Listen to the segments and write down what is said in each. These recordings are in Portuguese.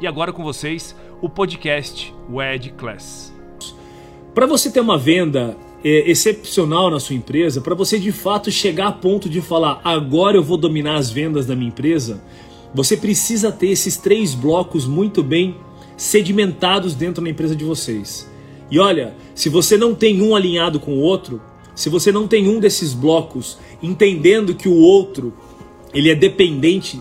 E agora com vocês, o podcast WED Class. Para você ter uma venda é, excepcional na sua empresa, para você de fato chegar a ponto de falar agora eu vou dominar as vendas da minha empresa, você precisa ter esses três blocos muito bem sedimentados dentro da empresa de vocês. E olha, se você não tem um alinhado com o outro, se você não tem um desses blocos entendendo que o outro ele é dependente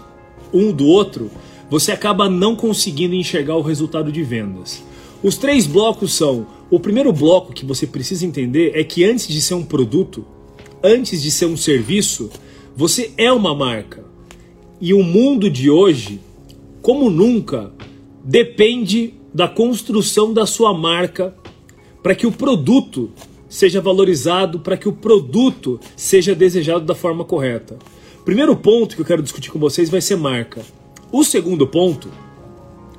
um do outro, você acaba não conseguindo enxergar o resultado de vendas. Os três blocos são: o primeiro bloco que você precisa entender é que antes de ser um produto, antes de ser um serviço, você é uma marca. E o mundo de hoje, como nunca, depende da construção da sua marca para que o produto seja valorizado, para que o produto seja desejado da forma correta. Primeiro ponto que eu quero discutir com vocês vai ser marca. O segundo ponto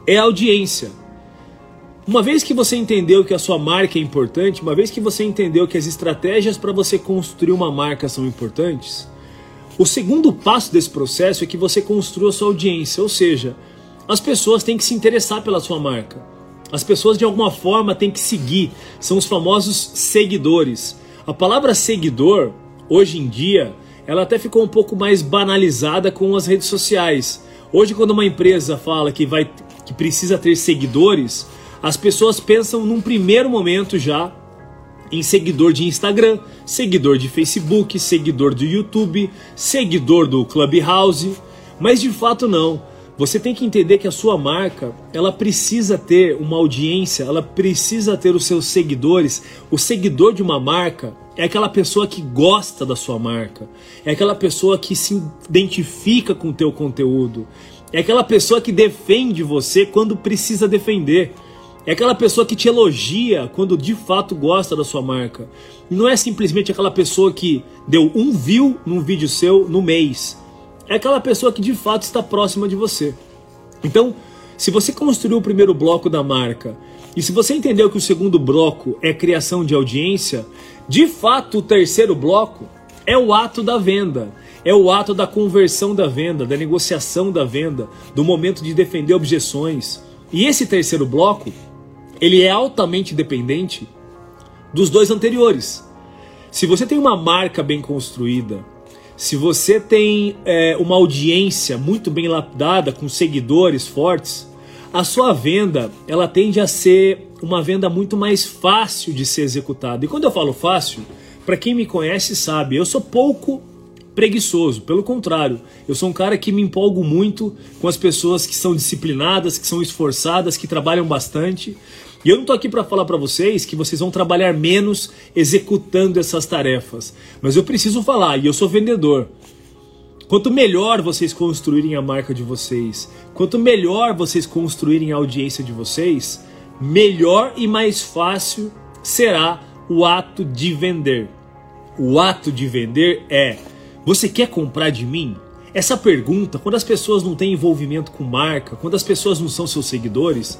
é a audiência. Uma vez que você entendeu que a sua marca é importante, uma vez que você entendeu que as estratégias para você construir uma marca são importantes, o segundo passo desse processo é que você construa sua audiência, ou seja, as pessoas têm que se interessar pela sua marca. As pessoas de alguma forma têm que seguir, são os famosos seguidores. A palavra seguidor, hoje em dia, ela até ficou um pouco mais banalizada com as redes sociais. Hoje, quando uma empresa fala que vai que precisa ter seguidores, as pessoas pensam num primeiro momento já em seguidor de Instagram, seguidor de Facebook, seguidor do YouTube, seguidor do Clubhouse, mas de fato não. Você tem que entender que a sua marca, ela precisa ter uma audiência, ela precisa ter os seus seguidores. O seguidor de uma marca é aquela pessoa que gosta da sua marca, é aquela pessoa que se identifica com o teu conteúdo, é aquela pessoa que defende você quando precisa defender. É aquela pessoa que te elogia quando de fato gosta da sua marca. Não é simplesmente aquela pessoa que deu um view num vídeo seu no mês. É aquela pessoa que de fato está próxima de você. Então, se você construiu o primeiro bloco da marca e se você entendeu que o segundo bloco é criação de audiência, de fato o terceiro bloco é o ato da venda. É o ato da conversão da venda, da negociação da venda, do momento de defender objeções. E esse terceiro bloco, ele é altamente dependente dos dois anteriores. Se você tem uma marca bem construída, se você tem é, uma audiência muito bem lapidada, com seguidores fortes, a sua venda ela tende a ser uma venda muito mais fácil de ser executada. E quando eu falo fácil, para quem me conhece sabe, eu sou pouco preguiçoso, pelo contrário, eu sou um cara que me empolgo muito com as pessoas que são disciplinadas, que são esforçadas, que trabalham bastante. E eu não estou aqui para falar para vocês que vocês vão trabalhar menos executando essas tarefas, mas eu preciso falar, e eu sou vendedor. Quanto melhor vocês construírem a marca de vocês, quanto melhor vocês construírem a audiência de vocês, melhor e mais fácil será o ato de vender. O ato de vender é: você quer comprar de mim? Essa pergunta, quando as pessoas não têm envolvimento com marca, quando as pessoas não são seus seguidores,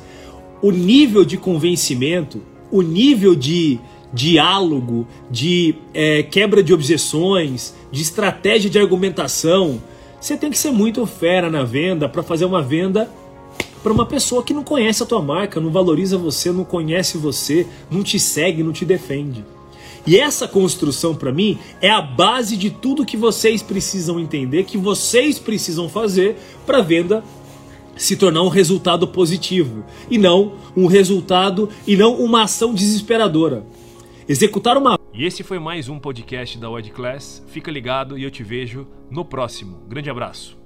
o nível de convencimento, o nível de diálogo, de é, quebra de objeções, de estratégia de argumentação. Você tem que ser muito fera na venda para fazer uma venda para uma pessoa que não conhece a tua marca, não valoriza você, não conhece você, não te segue, não te defende. E essa construção para mim é a base de tudo que vocês precisam entender, que vocês precisam fazer para a venda se tornar um resultado positivo e não um resultado e não uma ação desesperadora. Executar uma. E esse foi mais um podcast da Wed Class. Fica ligado e eu te vejo no próximo. Grande abraço.